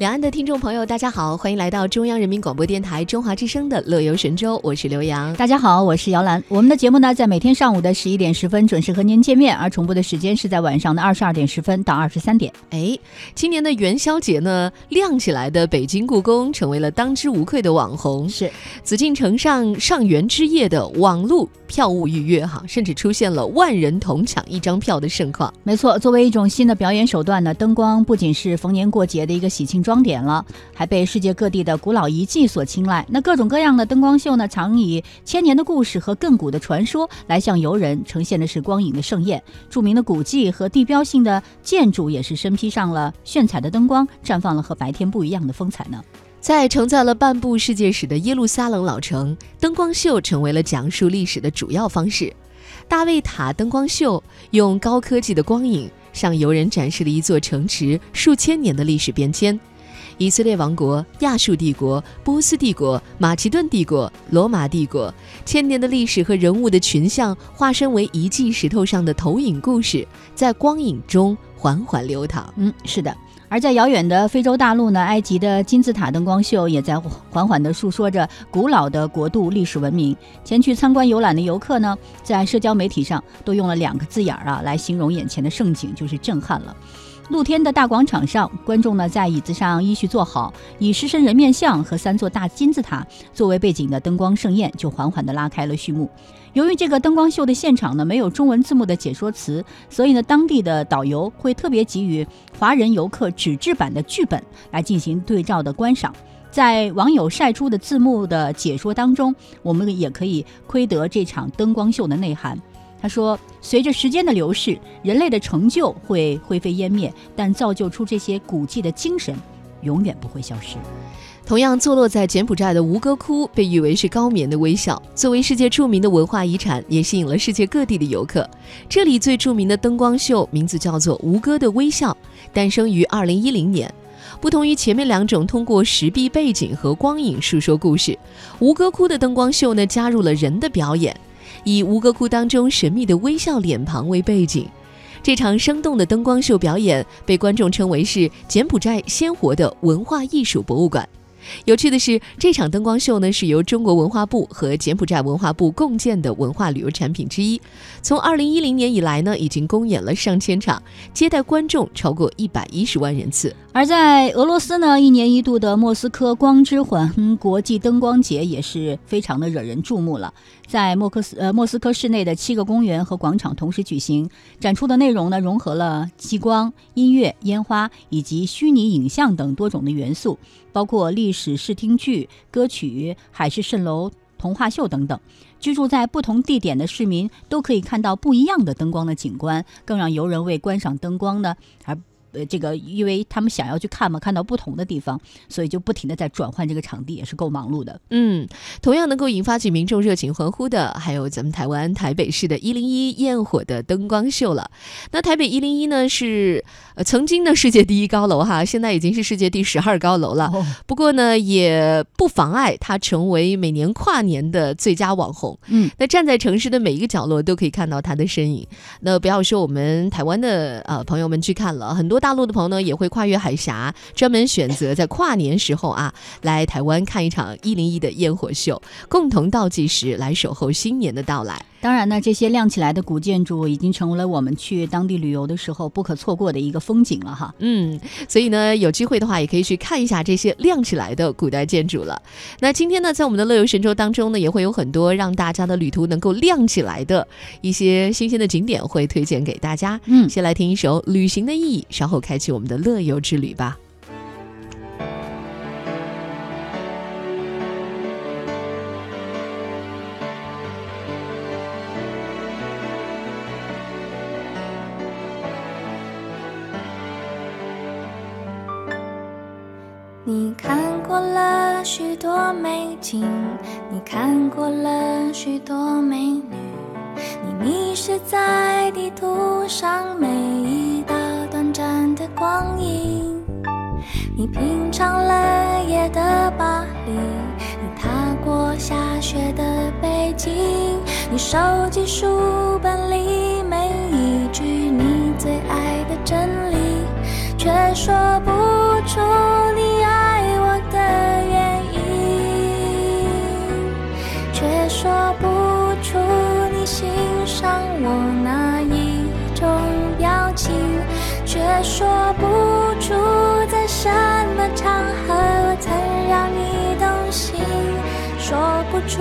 两岸的听众朋友，大家好，欢迎来到中央人民广播电台中华之声的《乐游神州》，我是刘洋。大家好，我是姚兰。我们的节目呢，在每天上午的十一点十分准时和您见面，而重播的时间是在晚上的二十二点十分到二十三点。哎，今年的元宵节呢，亮起来的北京故宫成为了当之无愧的网红。是紫禁城上上元之夜的网络票务预约，哈，甚至出现了万人同抢一张票的盛况。没错，作为一种新的表演手段呢，灯光不仅是逢年过节的一个喜庆装装点了，还被世界各地的古老遗迹所青睐。那各种各样的灯光秀呢，常以千年的故事和亘古的传说来向游人呈现的是光影的盛宴。著名的古迹和地标性的建筑也是身披上了炫彩的灯光，绽放了和白天不一样的风采呢。在承载了半部世界史的耶路撒冷老城，灯光秀成为了讲述历史的主要方式。大卫塔灯光秀用高科技的光影向游人展示了一座城池数千年的历史变迁。以色列王国、亚述帝国、波斯帝国、马其顿帝国、罗马帝国，千年的历史和人物的群像化身为遗迹石头上的投影故事，在光影中缓缓流淌。嗯，是的。而在遥远的非洲大陆呢，埃及的金字塔灯光秀也在缓缓地诉说着古老的国度历史文明。前去参观游览的游客呢，在社交媒体上都用了两个字眼儿啊来形容眼前的盛景，就是震撼了。露天的大广场上，观众呢在椅子上依序坐好，以狮身人面像和三座大金字塔作为背景的灯光盛宴就缓缓地拉开了序幕。由于这个灯光秀的现场呢没有中文字幕的解说词，所以呢当地的导游会特别给予华人游客纸质版的剧本来进行对照的观赏。在网友晒出的字幕的解说当中，我们也可以窥得这场灯光秀的内涵。他说：“随着时间的流逝，人类的成就会灰飞烟灭，但造就出这些古迹的精神，永远不会消失。”同样，坐落在柬埔寨的吴哥窟被誉为是高棉的微笑，作为世界著名的文化遗产，也吸引了世界各地的游客。这里最著名的灯光秀名字叫做“吴哥的微笑”，诞生于2010年。不同于前面两种通过石壁背景和光影述说故事，吴哥窟的灯光秀呢，加入了人的表演。以吴哥窟当中神秘的微笑脸庞为背景，这场生动的灯光秀表演被观众称为是柬埔寨鲜活的文化艺术博物馆。有趣的是，这场灯光秀呢是由中国文化部和柬埔寨文化部共建的文化旅游产品之一。从二零一零年以来呢，已经公演了上千场，接待观众超过一百一十万人次。而在俄罗斯呢，一年一度的莫斯科光之环国际灯光节也是非常的惹人注目了。在莫克斯呃莫斯科市内的七个公园和广场同时举行展出的内容呢，融合了激光、音乐、烟花以及虚拟影像等多种的元素，包括历史视听剧、歌曲、海市蜃楼、童话秀等等。居住在不同地点的市民都可以看到不一样的灯光的景观，更让游人为观赏灯光呢而。呃，这个因为他们想要去看嘛，看到不同的地方，所以就不停的在转换这个场地，也是够忙碌的。嗯，同样能够引发起民众热情欢呼的，还有咱们台湾台北市的一零一焰火的灯光秀了。那台北一零一呢，是呃曾经的世界第一高楼哈，现在已经是世界第十二高楼了。不过呢，也不妨碍它成为每年跨年的最佳网红。嗯，那站在城市的每一个角落都可以看到它的身影。那不要说我们台湾的呃朋友们去看了，很多。大陆的朋友呢，也会跨越海峡，专门选择在跨年时候啊，来台湾看一场一零一的烟火秀，共同倒计时来守候新年的到来。当然呢，这些亮起来的古建筑已经成为了我们去当地旅游的时候不可错过的一个风景了哈。嗯，所以呢，有机会的话也可以去看一下这些亮起来的古代建筑了。那今天呢，在我们的乐游神州当中呢，也会有很多让大家的旅途能够亮起来的一些新鲜的景点会推荐给大家。嗯，先来听一首《旅行的意义》，稍后开启我们的乐游之旅吧。你看过了许多美景，你看过了许多美女，你迷失在地图上每一道短暂的光影。你品尝了夜的巴黎，你踏过下雪的北京，你收集书本里每一句你最爱的真理，却说不。却说不出在什么场合我曾让你动心说不出